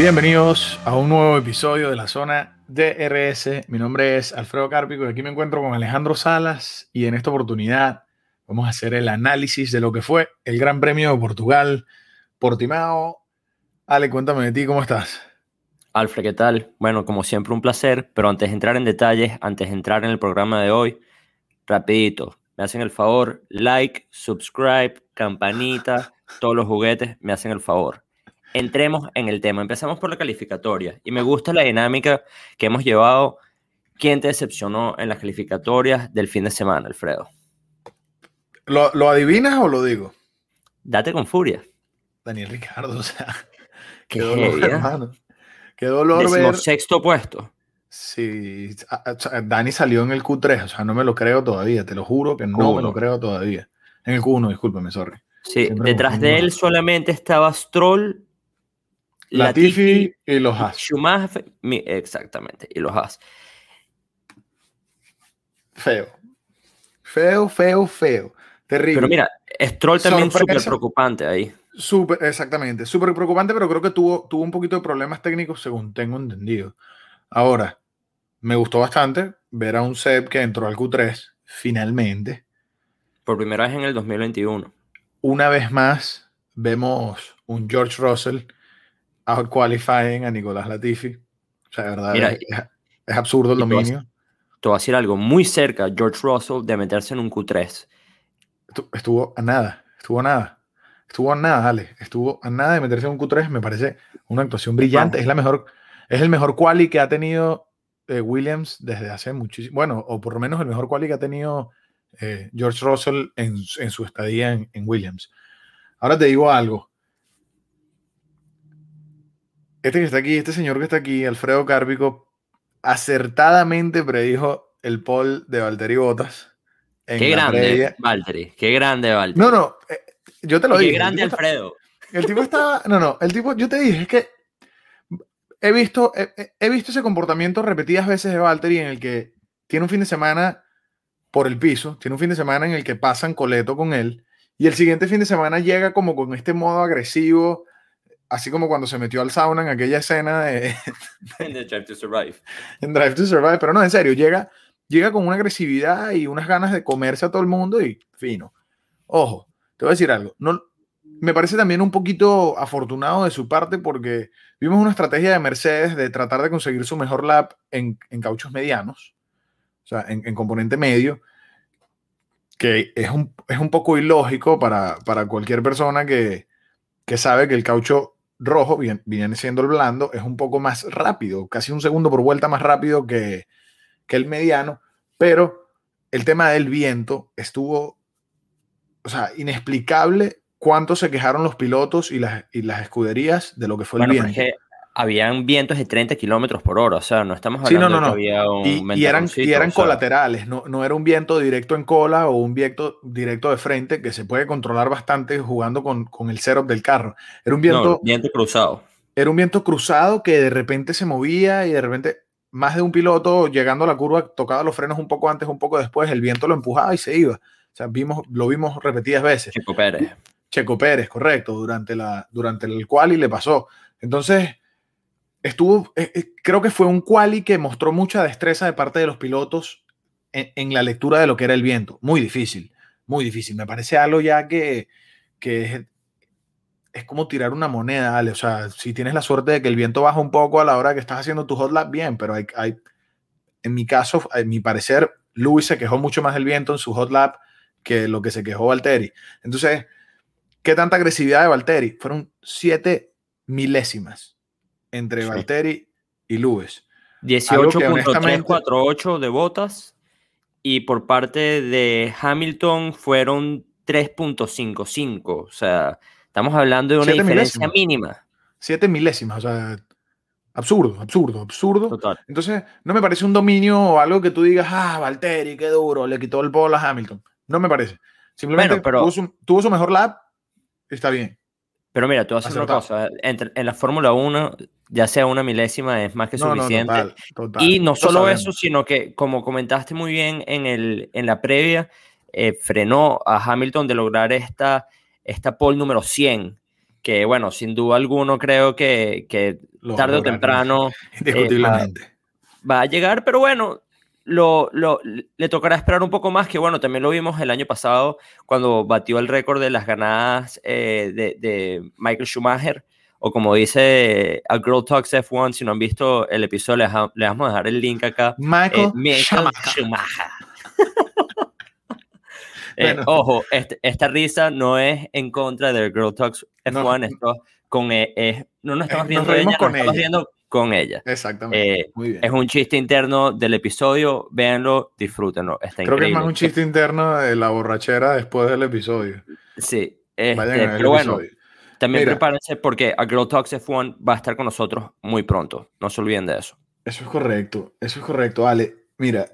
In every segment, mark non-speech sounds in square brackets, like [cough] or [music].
Bienvenidos a un nuevo episodio de la zona DRS. Mi nombre es Alfredo Cárpico y aquí me encuentro con Alejandro Salas y en esta oportunidad vamos a hacer el análisis de lo que fue el Gran Premio de Portugal, Portimao. Ale, cuéntame de ti, ¿cómo estás? Alfred, ¿qué tal? Bueno, como siempre un placer, pero antes de entrar en detalles, antes de entrar en el programa de hoy, rapidito, me hacen el favor, like, subscribe, campanita, todos los juguetes, me hacen el favor. Entremos en el tema, empezamos por la calificatoria y me gusta la dinámica que hemos llevado. ¿Quién te decepcionó en las calificatorias del fin de semana, Alfredo? ¿Lo, lo adivinas o lo digo? Date con furia. Daniel Ricardo, [laughs] o sea, Qué qué dolor, ¿eh? hermano. Qué dolor ver. Decimosexto puesto. Sí, Dani salió en el Q3, o sea, no me lo creo todavía, te lo juro que no me lo Q1. creo todavía. En el Q1, discúlpame, sorry. Sí, Siempre detrás de él solamente estaba Stroll, Latifi y los Haas. Schumacher, exactamente, y los Haas. Feo. Feo, feo, feo. Terrible. Pero mira, Stroll también súper preocupante ahí. Súper, exactamente. Súper preocupante, pero creo que tuvo, tuvo un poquito de problemas técnicos, según tengo entendido. Ahora, me gustó bastante ver a un Seb que entró al Q3, finalmente. Por primera vez en el 2021. Una vez más, vemos un George Russell out qualifying a Nicolás Latifi. O sea, de verdad, Mira, es, es absurdo el dominio. Te voy a decir algo muy cerca, George Russell, de meterse en un Q3. Estu- Estuvo a nada, estuvo a nada. Estuvo a nada, Ale. Estuvo a nada de meterse en un Q3. Me parece una actuación brillante. Vamos. Es la mejor, es el mejor quali que ha tenido eh, Williams desde hace muchísimo. Bueno, o por lo menos el mejor quali que ha tenido eh, George Russell en, su- en su estadía en, en Williams. Ahora te digo algo. Este que está aquí, este señor que está aquí, Alfredo Cárpico, acertadamente predijo el pole de Valtteri Bottas. en Qué grande. Valtteri. Qué grande, Valtteri. No, no, eh, yo te lo Y qué dije. el grande, está- Alfredo. el tipo estaba. No, no, el tipo, yo te dije, es que he visto, he- he visto ese comportamiento repetidas veces de Valtteri en el que tiene un fin de semana por el piso, tiene un fin de semana en el que pasan coleto con él, y el siguiente fin de semana llega como con este modo agresivo, así como cuando se metió al sauna en aquella escena de [laughs] En Drive to Survive. [laughs] en Drive to Survive, pero no, en serio, llega, llega con una agresividad y unas ganas de comerse a todo el mundo y fino. Ojo, te voy a decir algo. No, me parece también un poquito afortunado de su parte porque vimos una estrategia de Mercedes de tratar de conseguir su mejor lap en, en cauchos medianos, o sea, en, en componente medio, que es un, es un poco ilógico para, para cualquier persona que, que sabe que el caucho rojo bien- viene siendo el blando, es un poco más rápido, casi un segundo por vuelta más rápido que, que el mediano, pero el tema del viento estuvo, o sea, inexplicable cuánto se quejaron los pilotos y las, y las escuderías de lo que fue Bueno, el viento. Habían vientos de 30 kilómetros por hora. O sea, no estamos Sí, no, hablando no, de que no. había un Y, y eran, y eran colaterales, no, no era un viento directo en cola o un viento directo de frente que se puede controlar bastante jugando con, con el setup del carro. Era un viento, viento cruzado. era un viento cruzado que de repente se movía y de repente más de un piloto llegando a la curva tocaba los frenos un poco antes, un poco después, el viento lo empujaba y se iba. O sea, vimos, lo vimos repetidas veces. Chico Pérez. Checo Pérez, correcto, durante, la, durante el quali le pasó. Entonces, estuvo, eh, eh, creo que fue un quali que mostró mucha destreza de parte de los pilotos en, la lectura de lo que era el viento. Muy difícil, muy difícil. Me parece algo ya que, es, como tirar una moneda, Ale. O sea, si tienes la suerte de que el viento baja un poco a la hora que estás haciendo tu hot lap, bien, pero hay, hay en mi caso, en mi parecer, Lewis se quejó mucho más del viento en su hot lap que lo que se quejó Valtteri. Entonces, ¿qué tanta agresividad de Valtteri? Fueron siete milésimas entre Sí. Valtteri y honestamente- 18.348 de botas y por parte de Hamilton fueron 3.55. O sea, estamos hablando de una Siete diferencia milésimas. mínima. Siete milésimas, o sea, absurdo, absurdo, absurdo. Total. Entonces, no me parece un dominio o algo que tú digas, ah, Valtteri, qué duro, le quitó el polo a Hamilton. No me parece. Simplemente Bueno, pero- tuvo, su, tuvo su mejor lap, está bien. Pero mira, a decir una cosa. entre- en la Fórmula 1, ya sea una milésima, es más que No, no, suficiente. total, total. Y no Lo solo eso, sino que, como comentaste muy bien en, el, en la previa, eh, frenó a Hamilton de lograr esta, esta pole número 100. que bueno, sin duda alguno creo que, que tarde o temprano [laughs] eh, va, a llegar, pero bueno, lo, lo, le tocará esperar un poco más, que bueno, también lo vimos el año pasado cuando batió el récord de las ganadas eh, de, de, Michael Schumacher, o como dice A Girl Talks F1, si no han visto el episodio, le, vamos a dejar el link acá. Michael, [laughs] eh, Schumacher. Eh, ojo, este, esta risa no es en contra de Girl Talks F1, esto con, eh, no nos estamos riendo de ella, con estamos riendo con ella. Exactamente. Eh, Muy bien. Es un chiste interno del episodio, véanlo, disfrútenlo. Está Creo que es más un chiste interno de la borrachera después del episodio. Sí, este, pero bueno, también prepárense porque a Girl Talks F1 va a estar con nosotros muy pronto. No se olviden de eso. Eso es correcto, eso es correcto. Ale, mira,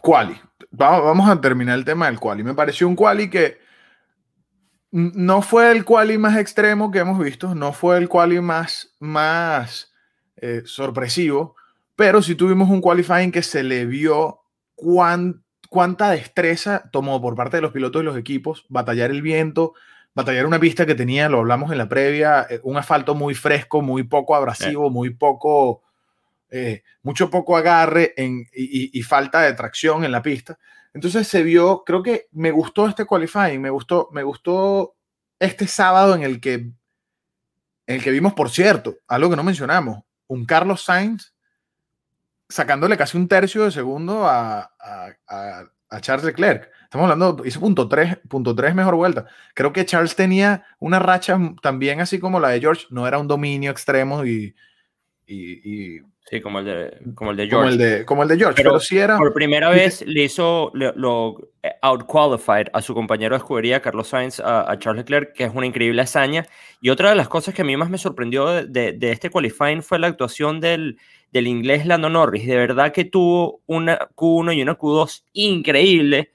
Quali. Vamos a terminar el tema del Quali. Me pareció un Quali que no fue el quali más extremo que hemos visto, no fue el quali más, más eh, sorpresivo, pero sí tuvimos un qualifying que se le vio cuánta destreza tomó por parte de los pilotos y los equipos, batallar el viento, batallar una pista que tenía, lo hablamos en la previa, eh, un asfalto muy fresco, muy poco abrasivo, muy poco, eh, mucho poco agarre y, y, falta de tracción en la pista. Entonces se vio, creo que me gustó este qualifying, me gustó, me gustó este sábado en el que, en el que vimos, por cierto, algo que no mencionamos, un Carlos Sainz sacándole casi un tercio de segundo a, a, Charles Leclerc. Estamos hablando, hizo punto 3, punto 3 mejor vuelta. Creo que Charles tenía una racha también así como la de George, no era un dominio extremo y, y Sí, como el de, como el de George. Como el de, como el de George, pero, sí era. Por primera vez le hizo lo, eh, outqualified a su compañero de escudería, Carlos Sainz, a, Charles Leclerc, que es una increíble hazaña. Y otra de las cosas que a mí más me sorprendió de, de, este qualifying fue la actuación del, del, inglés Lando Norris. De verdad que tuvo una Q1 y una Q2 increíble.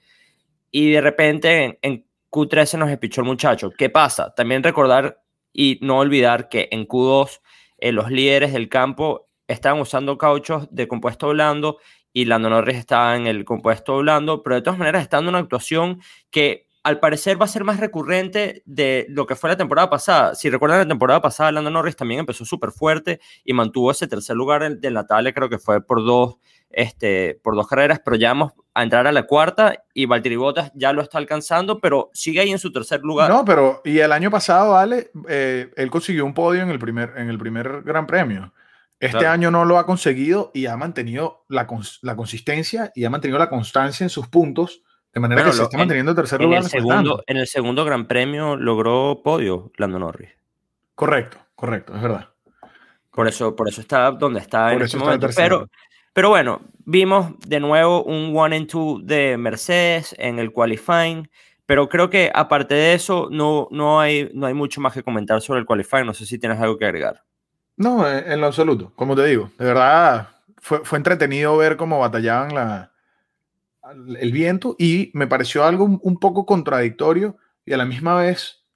Y de repente en, en Q3 se nos espichó el muchacho. ¿Qué pasa? También recordar y no olvidar que en Q2 eh, los líderes del campo estaban usando cauchos de compuesto blando y Lando Norris estaba en el compuesto blando, pero de todas maneras está dando una actuación que al parecer va a ser más recurrente de lo que fue la temporada pasada. Si recuerdan la temporada pasada, Lando Norris también empezó súper fuerte y mantuvo ese tercer lugar del Natale, creo que fue por dos, este, por dos carreras, pero ya vamos a entrar a la cuarta y Valtteri Bottas ya lo está alcanzando, pero sigue ahí en su tercer lugar. No, pero y el año pasado, Ale, eh, él consiguió un podio en el primer, en el primer Gran Premio. Este año no lo ha conseguido y ha mantenido la, la, consistencia y ha mantenido la constancia en sus puntos, de manera que se está manteniendo en tercer lugar. El segundo, en el segundo Gran Premio logró podio Lando Norris. Correcto, correcto, es verdad. Por eso, por eso está donde está en este momento. Pero, pero bueno, vimos de nuevo un one and two de Mercedes en el qualifying. Pero creo que aparte de eso, no, no, hay, no hay mucho más que comentar sobre el qualifying. No sé si tienes algo que agregar. No, en lo absoluto, como te digo. De verdad, fue, fue entretenido ver cómo batallaban la, el viento y me pareció algo un, poco contradictorio y a la misma vez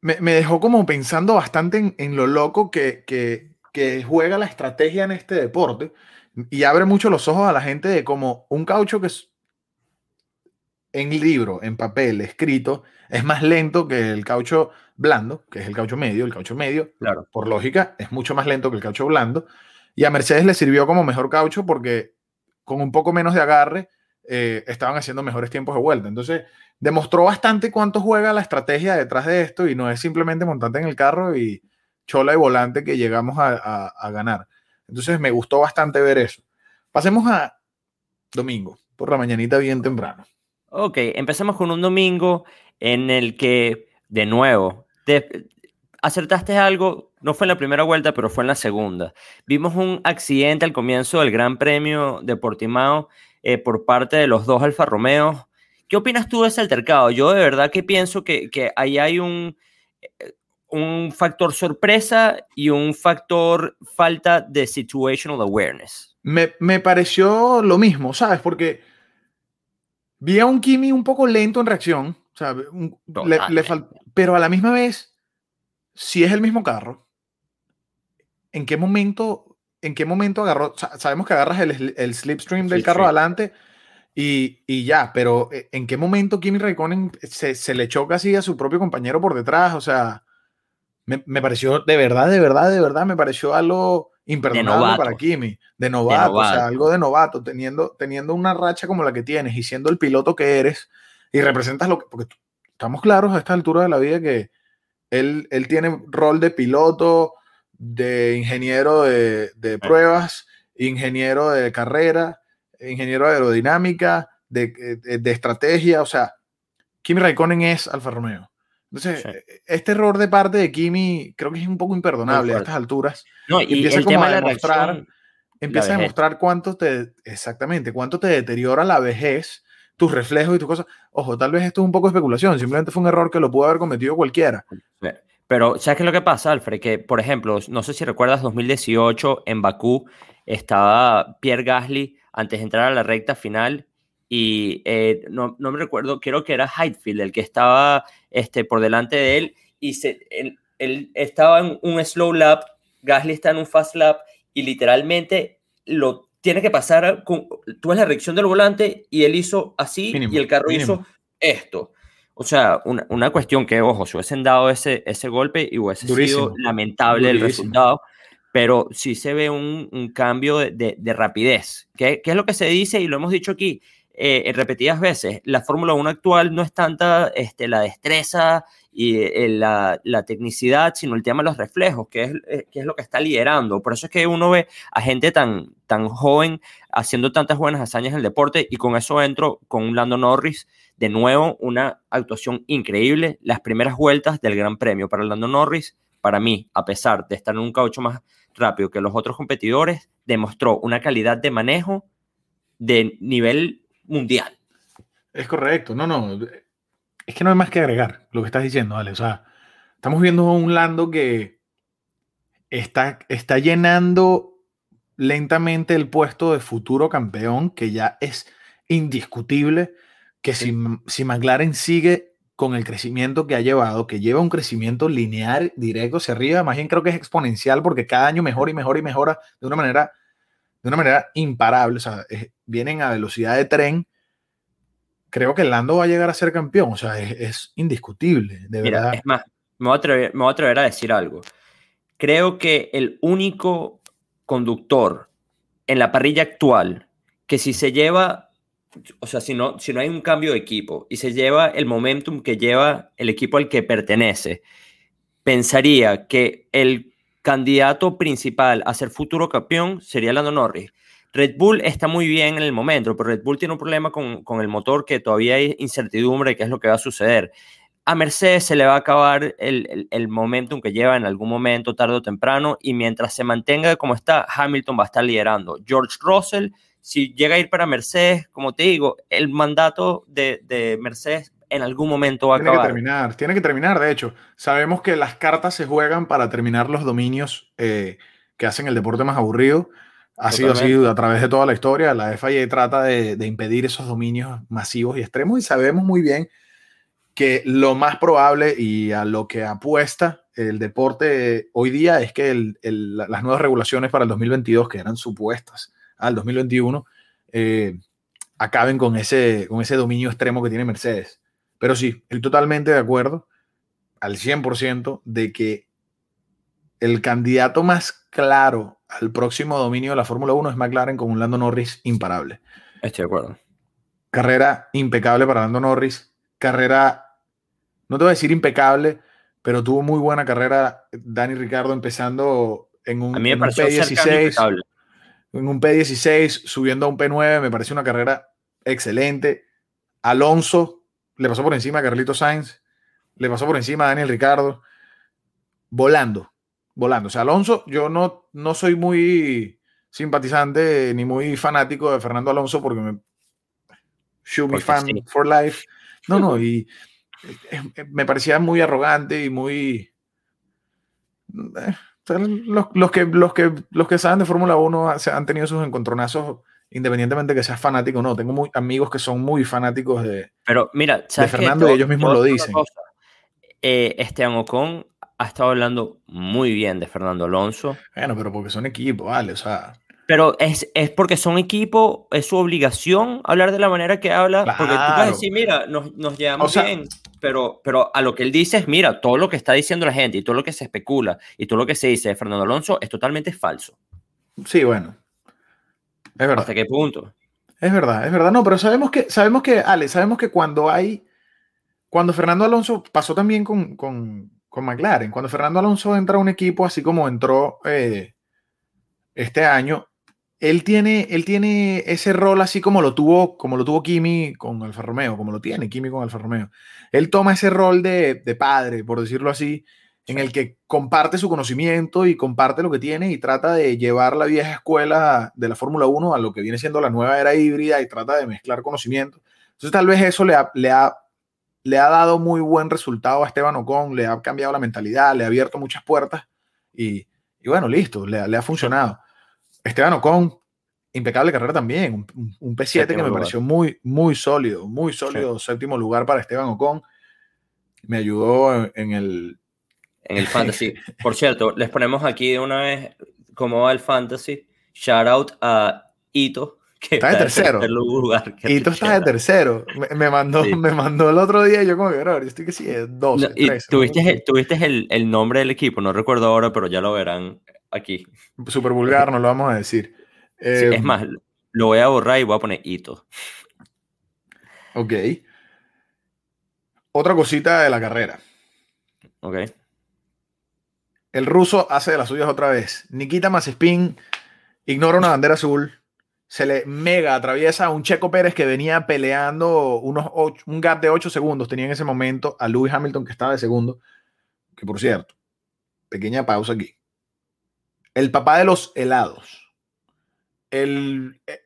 me, dejó como pensando bastante en, lo loco que, que, que, juega la estrategia en este deporte y abre mucho los ojos a la gente de como un caucho que es en libro, en papel, escrito, es más lento que el caucho blando, que es el caucho medio. El caucho medio, claro. por lógica, es mucho más lento que el caucho blando. Y a Mercedes le sirvió como mejor caucho porque con un poco menos de agarre eh, estaban haciendo mejores tiempos de vuelta. Entonces, demostró bastante cuánto juega la estrategia detrás de esto y no es simplemente montarte en el carro y chola y volante que llegamos a, a ganar. Entonces, me gustó bastante ver eso. Pasemos a domingo, por la mañanita bien temprano. Ok, empecemos con un domingo en el que, de nuevo, acertaste algo, no fue en la primera vuelta, pero fue en la segunda. Vimos un accidente al comienzo del Gran Premio de Portimao eh, por parte de los dos Alfa Romeo. ¿Qué opinas tú de ese altercado? Yo de verdad que pienso que, que ahí hay un, eh, un factor sorpresa y un factor falta de situational awareness. Me, me pareció lo mismo, ¿sabes? Porque vi a un Kimi un poco lento en reacción, pero a la misma vez, si es el mismo carro, ¿en qué momento, en qué momento agarró? Sabemos que agarras el, el slipstream del carro adelante Y, y, ya, pero eh, ¿en qué momento Kimi Raikkonen se, se, le choca así a su propio compañero por detrás? O sea, me, me pareció, de verdad, de verdad, de verdad, me pareció algo imperdonable para Kimi, de novato, de novato, o sea, algo de novato, teniendo, teniendo una racha como la que tienes y siendo el piloto que eres y representas lo que, porque estamos claros a esta altura de la vida que él, él tiene rol de piloto, de ingeniero de, de pruebas, ingeniero de carrera, ingeniero de aerodinámica, de, de, estrategia, o sea, Kimi Raikkonen es Alfa Romeo. Entonces, este error de parte de Kimi creo que es un poco imperdonable a estas alturas. No, y, empieza el tema a demostrar, empieza a demostrar cuánto te, exactamente, cuánto te deteriora la vejez, tus reflejos y tus cosas. Ojo, tal vez esto es un poco de especulación, simplemente fue un error que lo pudo haber cometido cualquiera. Pero, ¿sabes qué es lo que pasa, Alfred? Que, por ejemplo, no sé si recuerdas 2018 en Bakú, estaba Pierre Gasly antes de entrar a la recta final y eh, no, no, me recuerdo, creo que era Heidfield el que estaba este, por delante de él y se, él, él, estaba en un slow lap, Gasly está en un fast lap y literalmente lo tiene que pasar, con, tú ves la reacción del volante y él hizo así y el carro hizo esto. O sea, una, una, cuestión que, ojo, si hubiesen dado ese, ese golpe y hubiese sido lamentable el resultado, pero sí se ve un, un cambio de, de, de rapidez. ¿Qué, ¿Qué, es lo que se dice? Y lo hemos dicho aquí, eh, repetidas veces, la Fórmula 1 actual no es tanta este, la destreza y eh, la, la, tecnicidad, sino el tema de los reflejos, que es, eh, que es lo que está liderando. Por eso es que uno ve a gente tan, tan joven haciendo tantas buenas hazañas en el deporte y con eso entro con un Lando Norris, de nuevo una actuación increíble, las primeras vueltas del Gran Premio para Lando Norris, para mí, a pesar de estar en un caucho más rápido que los otros competidores, demostró una calidad de manejo de nivel mundial. Es correcto, no, no, es que no hay más que agregar lo que estás diciendo, Ale. O sea, estamos viendo un Lando que está, está llenando lentamente el puesto de futuro campeón, que ya es indiscutible, que si, si McLaren sigue con el crecimiento que ha llevado, que lleva un crecimiento lineal, directo hacia arriba, más bien creo que es exponencial porque cada año mejora y mejora y mejora de una manera, de una manera imparable. O sea, vienen a velocidad de tren creo que Lando va a llegar a ser campeón. O sea, es, indiscutible, de Mira, verdad. Es más, me voy, a atrever, me voy a atrever a decir algo. Creo que el único conductor en la parrilla actual que si se lleva, o sea, si no, si no hay un cambio de equipo y se lleva el momentum que lleva el equipo al que pertenece, pensaría que el candidato principal a ser futuro campeón sería Lando Norris. Red Bull está muy bien en el momento, pero Red Bull tiene un problema con, con el motor que todavía hay incertidumbre de qué es lo que va a suceder. A Mercedes se le va a acabar el, el, el momentum que lleva en algún momento, tarde o temprano, y mientras se mantenga como está, Hamilton va a estar liderando. George Russell, si llega a ir para Mercedes, como te digo, el mandato de, de Mercedes en algún momento va a tiene acabar. Tiene que terminar, tiene que terminar, de hecho. Sabemos que las cartas se juegan para terminar los dominios eh, que hacen el deporte más aburrido. Ha sido así a través de toda la historia. La FIA trata de, de, impedir esos dominios masivos y extremos y sabemos muy bien que lo más probable y a lo que apuesta el deporte hoy día es que el, el, las nuevas regulaciones para el 2022, que eran supuestas al 2021, eh, acaben con ese, con ese dominio extremo que tiene Mercedes. Pero sí, estoy totalmente de acuerdo al 100% de que el candidato más claro al próximo dominio de la Fórmula 1 es McLaren con un Lando Norris imparable. Estoy de acuerdo. Carrera impecable para Lando Norris. Carrera, no te voy a decir impecable, pero tuvo muy buena carrera Dani Ricardo empezando en un, en un P16. En un P16, subiendo a un P9, me parece una carrera excelente. Alonso le pasó por encima a Carlito Sainz, le pasó por encima a Daniel Ricardo, volando, volando. O sea, Alonso, yo no, no soy muy simpatizante ni muy fanático de Fernando Alonso porque me. Should be fan sí. for life. No, no, y [laughs] me parecía muy arrogante y muy. Los, los, que, los, que, los que saben de Fórmula 1 han tenido sus encontronazos independientemente que seas fanático o no. Tengo muy, amigos que son muy fanáticos de, Pero mira, de Fernando y ellos mismos lo dicen. Eh, Esteban Ocon ha estado hablando muy bien de Fernando Alonso. Bueno, pero porque son equipos, vale, o sea. Pero es, es porque son equipo, es su obligación hablar de la manera que habla. Porque tú puedes decir, mira, nos, nos llevamos bien, pero, pero a lo que él dice es, mira, todo lo que está diciendo la gente y todo lo que se especula y todo lo que se dice de Fernando Alonso es totalmente falso. Sí, bueno. Es verdad. ¿Hasta qué punto? Es verdad, es verdad. No, pero sabemos que, sabemos que, Ale, sabemos que cuando hay, cuando Fernando Alonso pasó también con, con, con McLaren, cuando Fernando Alonso entra a un equipo así como entró eh, este año, él tiene, él tiene ese rol así como lo tuvo, como lo tuvo Kimi con Alfa Romeo, como lo tiene Kimi con Alfa Romeo. Él toma ese rol de, de padre, por decirlo así, en el que comparte su conocimiento y comparte lo que tiene y trata de llevar la vieja escuela de la Fórmula 1 a lo que viene siendo la nueva era híbrida y trata de mezclar conocimiento. Entonces tal vez eso le ha, le ha, le ha dado muy buen resultado a Esteban Ocon, le ha cambiado la mentalidad, le ha abierto muchas puertas y, y bueno, listo, le, le, ha funcionado. Esteban Ocon, impecable carrera también, un, P7 que me pareció muy, muy sólido, muy sólido, séptimo lugar para Esteban Ocon. Me ayudó en el, en el fantasy. Por cierto, les ponemos aquí de una vez cómo va el fantasy. Shout out a Ito. Que está, de tercero. Lugar, Ito está de tercero. Me, mandó, me mandó el otro día y yo como que, bro, estoy que sí, es 12, y Tuviste, el, tuviste el, el, nombre del equipo, no recuerdo ahora, pero ya lo verán aquí. Súper vulgar, no lo vamos a decir. es em, más, lo voy a borrar y voy a poner Ito. Ok. Otra cosita de la carrera. Ok. El ruso hace de las suyas otra vez. Nikita Mazepin ignora una bandera azul. Se le mega atraviesa a un Checo Pérez que venía peleando unos un gap de 8 segundos. Tenía en ese momento a Lewis Hamilton que estaba de segundo. Que por cierto, pequeña pausa aquí. El papá de los helados. El, eh,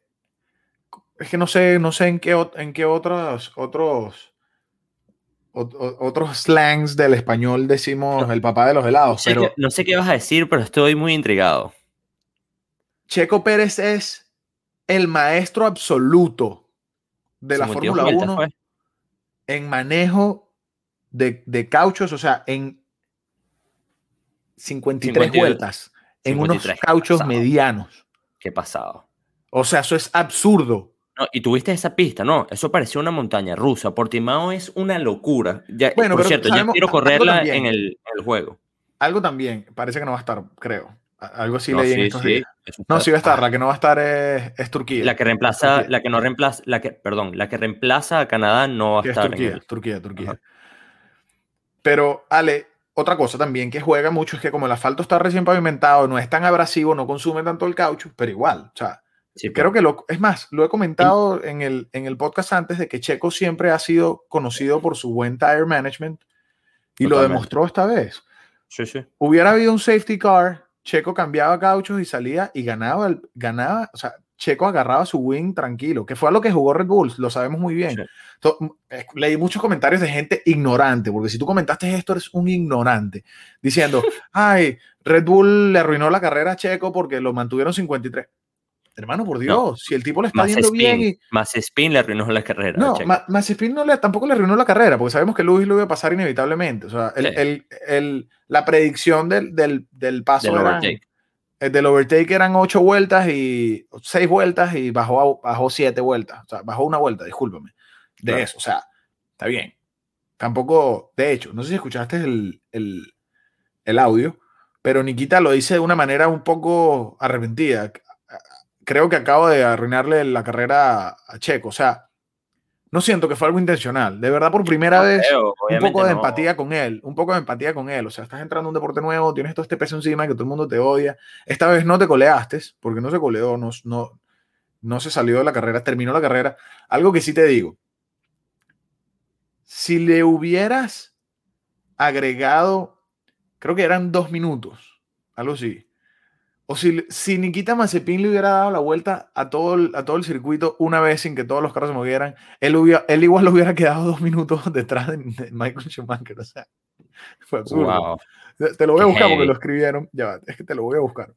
es que no sé, no sé en qué, en qué otros, otros otros slangs del español decimos el papá de los helados. No sé, qué, no sé qué vas a decir, pero estoy muy intrigado. Checo Pérez es el maestro absoluto de la Fórmula 1 en manejo de, cauchos, o sea, en 53 vueltas, en unos cauchos medianos. Qué pasado. O sea, eso es absurdo. No, y tuviste esa pista, no, eso pareció una montaña rusa. Portimao es una locura. Ya, bueno, por cierto, ya quiero correrla en el, juego. Algo también, parece que no va a estar, creo. Algo así leí en estos días. No, sí va a estar, la que no va a estar es, Turquía. La que reemplaza, la que no reemplaza, la que, perdón, la que reemplaza a Canadá no va a estar. Turquía, Turquía, Turquía. Pero, Ale, otra cosa también que juega mucho es que como el asfalto está recién pavimentado, no es tan abrasivo, no consume tanto el caucho, pero igual, o sea, Creo que lo, es más, lo he comentado en el, en el podcast antes de que Checo siempre ha sido conocido por su buen tire management y lo demostró esta vez. Sí, sí. Hubiera habido un safety car, Checo cambiaba cauchos y salía y ganaba, el, ganaba, o sea, Checo agarraba su wing tranquilo, que fue a lo que jugó Red Bull, lo sabemos muy bien. leí muchos comentarios de gente ignorante, porque si tú comentaste esto, eres un ignorante, diciendo, [laughs] ay, Red Bull le arruinó la carrera a Checo porque lo mantuvieron 53. Hermano, por Dios, si el tipo le está yendo bien. Y... Más Spin le arruinó la carrera. No, más Spin no le, tampoco le arruinó la carrera, porque sabemos que Luis lo iba a pasar inevitablemente. O sea, el, el, la predicción del, del, del paso del overtake. el del overtake eran ocho vueltas y seis vueltas y bajó, bajó siete vueltas. O sea, bajó una vuelta, discúlpame. De eso, o sea, está bien. Tampoco, de hecho, no sé si escuchaste el, el, el audio, pero Nikita lo dice de una manera un poco arrepentida creo que acabo de arruinarle la carrera a Checo. O sea, no siento que fue algo intencional. De verdad, por primera vez, un poco de empatía con él. Un poco de empatía con él. O sea, estás entrando a un deporte nuevo, tienes todo este peso encima que todo el mundo te odia. Esta vez no te coleaste, porque no se coleó, no, no, no se salió de la carrera, terminó la carrera. Algo que sí te digo. Si le hubieras agregado, creo que eran dos minutos, algo así o si, si Nikita Mazepin le hubiera dado la vuelta a todo, el, a todo el circuito una vez sin que todos los carros se movieran, él, él igual lo [laughs] hubiera quedado dos minutos [laughs] detrás de, Michael Schumacher. O sea, fue absurdo. Te, lo voy a buscar porque lo escribieron. Ya, es que te lo voy a buscar.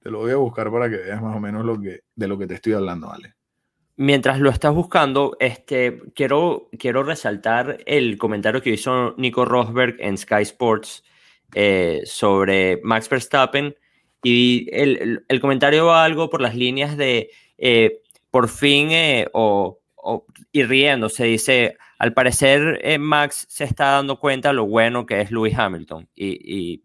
Te lo voy a buscar para que veas más o menos lo que, de lo que te estoy hablando, ¿vale? Mientras lo estás buscando, este, quiero, quiero resaltar el comentario que hizo Nico Rosberg en Sky Sports eh, sobre Max Verstappen Y el, el, comentario va algo por las líneas de eh, por fin eh, o, o, y riéndose, dice, al parecer eh, Max se está dando cuenta lo bueno que es Lewis Hamilton y, y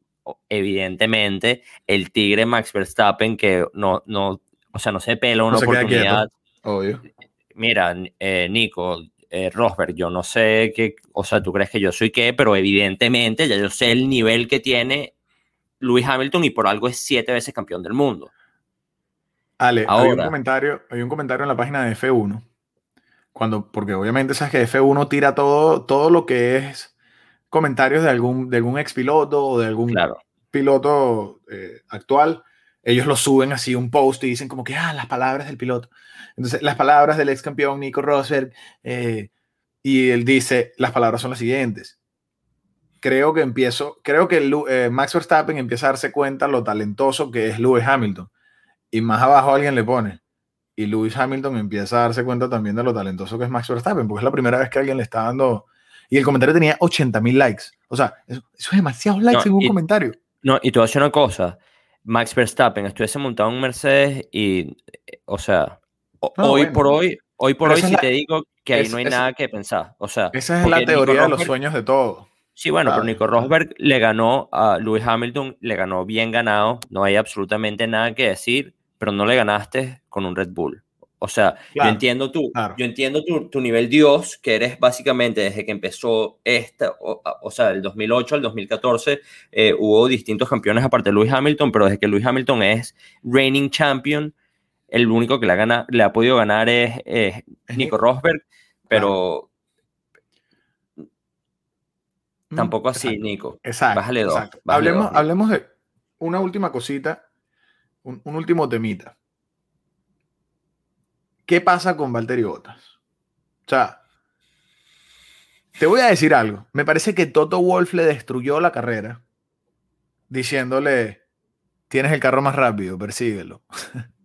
evidentemente el tigre Max Verstappen que no, no o sea, no se pela una oportunidad. Obvio. Mira, Nico, Rosberg, yo no sé qué, o sea, tú crees que yo soy qué, pero evidentemente ya yo sé el nivel que tiene Lewis Hamilton y por algo es siete veces campeón del mundo. Ale, hay, un comentario, hay un comentario en la página de F1, cuando, porque obviamente sabes que F1 tira todo, todo lo que es comentarios de algún, de algún expiloto o de algún piloto eh, actual, ellos lo suben así un post y dicen como que, ah, las palabras del piloto. Entonces, las palabras del ex campeón Nico Rosberg, eh, y él dice, las palabras son las siguientes creo que empiezo, creo que eh, Max Verstappen empieza a darse cuenta lo talentoso que es Lewis Hamilton. Y más abajo alguien le pone. Y Lewis Hamilton empieza a darse cuenta también de lo talentoso que es Max Verstappen, porque es la primera vez que alguien le está dando... Y el comentario tenía 80 mil likes. O sea, eso, es demasiados likes en un comentario. No, y te voy a decir una cosa. Max Verstappen estuviese montado en un Mercedes y, o sea, hoy por hoy, hoy por hoy sí te digo que ahí no hay nada que pensar. O sea, esa es la teoría de los sueños de todos. Sí, bueno, pero Nico Rosberg le ganó a Lewis Hamilton, le ganó bien ganado, no hay absolutamente nada que decir, pero no le ganaste con un Red Bull. O sea, yo entiendo tú, yo entiendo tu, nivel Dios, que eres básicamente desde que empezó esta, o, sea, del 2008 al 2014 eh, hubo distintos campeones aparte de Lewis Hamilton, pero desde que Lewis Hamilton es reigning champion, el único que le ha, le ha podido ganar es, Nico Rosberg, pero Tampoco así, Nico. Exacto. Bájale dos. hablemos, hablemos de una última cosita, un, último temita. ¿Qué pasa con Valtteri Bottas? O sea, te voy a decir algo. Me parece que Toto Wolf le destruyó la carrera diciéndole, tienes el carro más rápido, persíguelo. [laughs]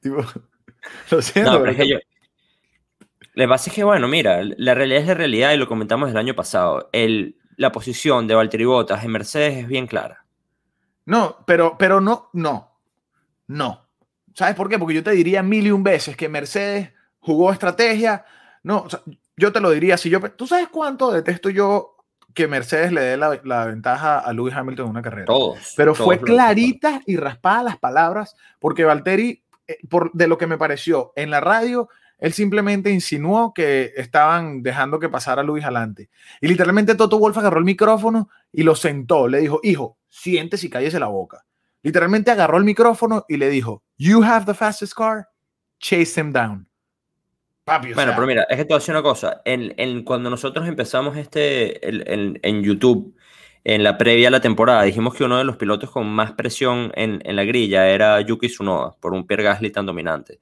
[laughs] lo siento. pero yo, lo que pasa es que, bueno, mira, la realidad es la realidad y lo comentamos el año pasado. El, la posición de Valtteri Bottas en Mercedes es bien clara. No, pero, pero no, no, no. ¿Sabes por qué? Porque yo te diría mil y un veces que Mercedes jugó estrategia. No, yo te lo diría si yo. ¿Tú sabes cuánto detesto yo que Mercedes le dé la, la ventaja a Lewis Hamilton en una carrera? Todos. Pero fue clarita y raspada las palabras, porque Valtteri, eh, por, de lo que me pareció en la radio, él simplemente insinuó que estaban dejando que pasara Luis adelante. Y literalmente Toto Wolf agarró el micrófono y lo sentó. Le dijo, hijo, siéntese y cállese la boca. Literalmente agarró el micrófono y le dijo, You have the fastest car, chase him down. Papi, bueno, pero mira, es que te voy a decir una cosa. En, cuando nosotros empezamos este en YouTube, en la previa a la temporada, dijimos que uno de los pilotos con más presión en, en la grilla era Yuki Tsunoda, por un Pierre Gasly tan dominante.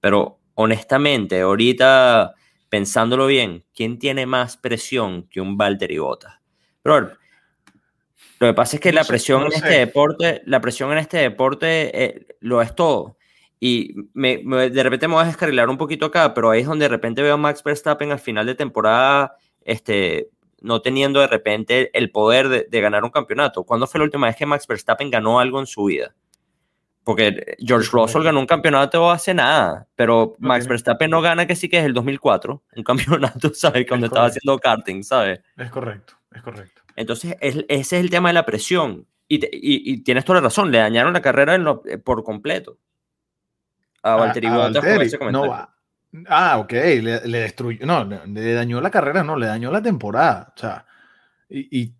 Pero honestamente, ahorita pensándolo bien, ¿quién tiene más presión que un Valtteri Bottas? Pero lo que pasa es que la presión en este deporte, la presión en este deporte eh, lo es todo. Y de repente me voy a descarrilar un poquito acá, pero ahí es donde de repente veo a Max Verstappen al final de temporada, este, no teniendo de repente el poder de, de ganar un campeonato. ¿Cuándo fue la última vez que Max Verstappen ganó algo en su vida? Porque George Russell ganó un campeonato hace nada, pero Max Verstappen no gana que sí que es el 2004, un [laughs] campeonato, ¿sabes? Cuando estaba haciendo karting, ¿sabes? Es correcto, es correcto. Entonces, ese es el tema de la presión. Y, y, tienes toda la razón, le dañaron la carrera eh, por completo. A Valtteri Bottas no Ah, ok, le, destruyó, no, le, dañó la carrera, no, le dañó la temporada. O sea, y,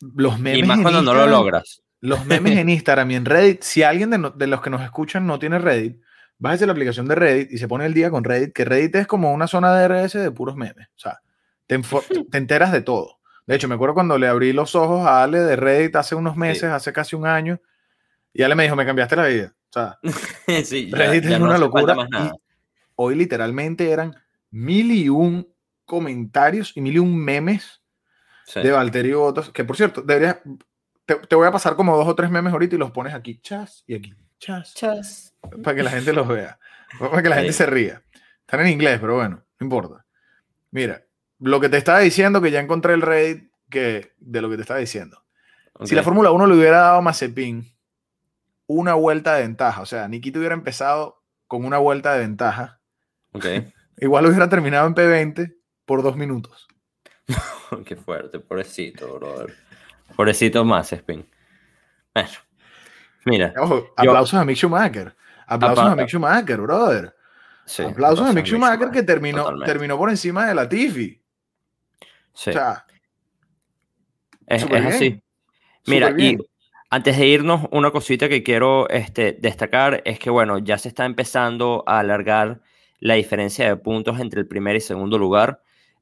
los memes. Y más cuando no lo logras. Los memes en Instagram y en Reddit, si alguien de, los que nos escuchan no tiene Reddit, bájese la aplicación de Reddit y se pone el día con Reddit, que Reddit es como una zona de RS de puros memes. O sea, [laughs] te, enteras de todo. De hecho, me acuerdo cuando le abrí los ojos a Ale de Reddit hace unos meses, hace casi un año, y Ale me dijo, me cambiaste la vida. O sea, [laughs] Reddit es una locura. hoy literalmente eran mil y un comentarios y mil y un memes de Valtteri Bottas, que por cierto, debería, te, voy a pasar como dos o tres memes ahorita y los pones aquí, chas, y aquí, chas. Chas. Para que la gente los vea. Para que la gente se ría. Están en inglés, pero bueno, no importa. Mira, lo que te estaba diciendo, que ya encontré el Reddit que, de lo que te estaba diciendo. Si la Fórmula 1 le hubiera dado a Mazepin una vuelta de ventaja, o sea, Nikita hubiera empezado con una vuelta de ventaja, ok. [laughs] igual hubiera terminado en P20 por dos minutos. [laughs] Qué fuerte, pobrecito, brother. Pobrecito más, Spin. Bueno, mira, Ojo, aplausos a Mick Schumacher. Aplausos a Mick Schumacher, brother. sí. aplausos a Mick Schumacher que terminó, totalmente. terminó por encima de la Tiffy. Sí, O sea, es, así. Mira, y antes de irnos, una cosita que quiero este, destacar es que, bueno, ya se está empezando a alargar la diferencia de puntos entre el primer y segundo lugar.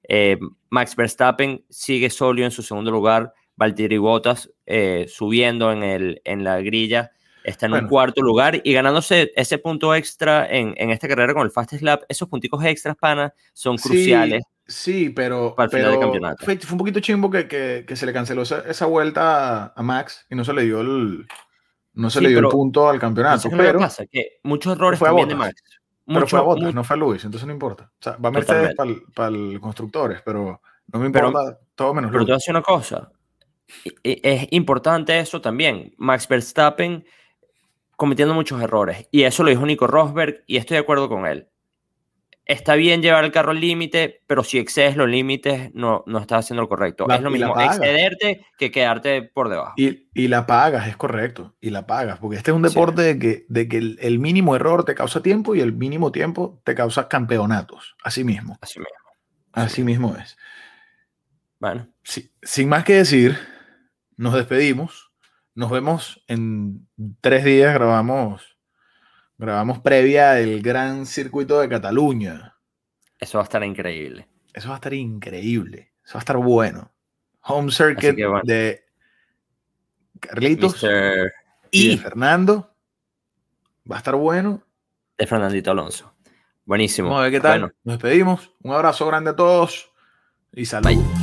Eh, Max Verstappen sigue sólido en su segundo lugar. Valtteri Bottas eh, subiendo en, el, en la grilla está en un Bueno. cuarto lugar y ganándose ese punto extra en, en esta carrera con el Fast Slap. Esos punticos extras, pana, son Sí, cruciales. Sí, pero, para el final del pero campeonato. Fue, fue un poquito chimbo que, que- que se le canceló esa, esa vuelta a, a Max y no se le dio el, no se Sí, le dio el pero- punto al campeonato. Entonces, ¿qué es lo que Pero, pasa? Que muchos errores fue a también de Bottas. Max. pero Mucho- fue a Bottas, no fue a Luis, entonces no importa. O sea, va Mercedes Totalmente. para el constructores, pero no me Pero- importa todo menos Pero te voy a decir una cosa. I- i- Es importante eso también. Max Verstappen cometiendo muchos errores. Y eso lo dijo Nico Rosberg y estoy de acuerdo con él. Está bien llevar el carro al límite, pero si excedes los límites, no, no estás haciendo lo correcto. La- es lo mismo excederte que quedarte por debajo. Y, y la pagas, es correcto. Y la pagas, porque este es un Sí. deporte de que, de que el, el mínimo error te causa tiempo y el mínimo tiempo te causa campeonatos. Así mismo. Así mismo. Así mismo es. Bueno, Sí, sin más que decir, nos despedimos. Nos vemos en tres días. Grabamos, grabamos previa del Gran Circuito de Cataluña. eso va a estar increíble. Eso va a estar increíble. Eso va a estar bueno. Home Circuit bueno. de Carlitos y de Fernando. Va a estar bueno. de Fernandito Alonso. Buenísimo. Vamos a ver qué tal. Bueno, Nos despedimos. Un abrazo grande a todos y saludos.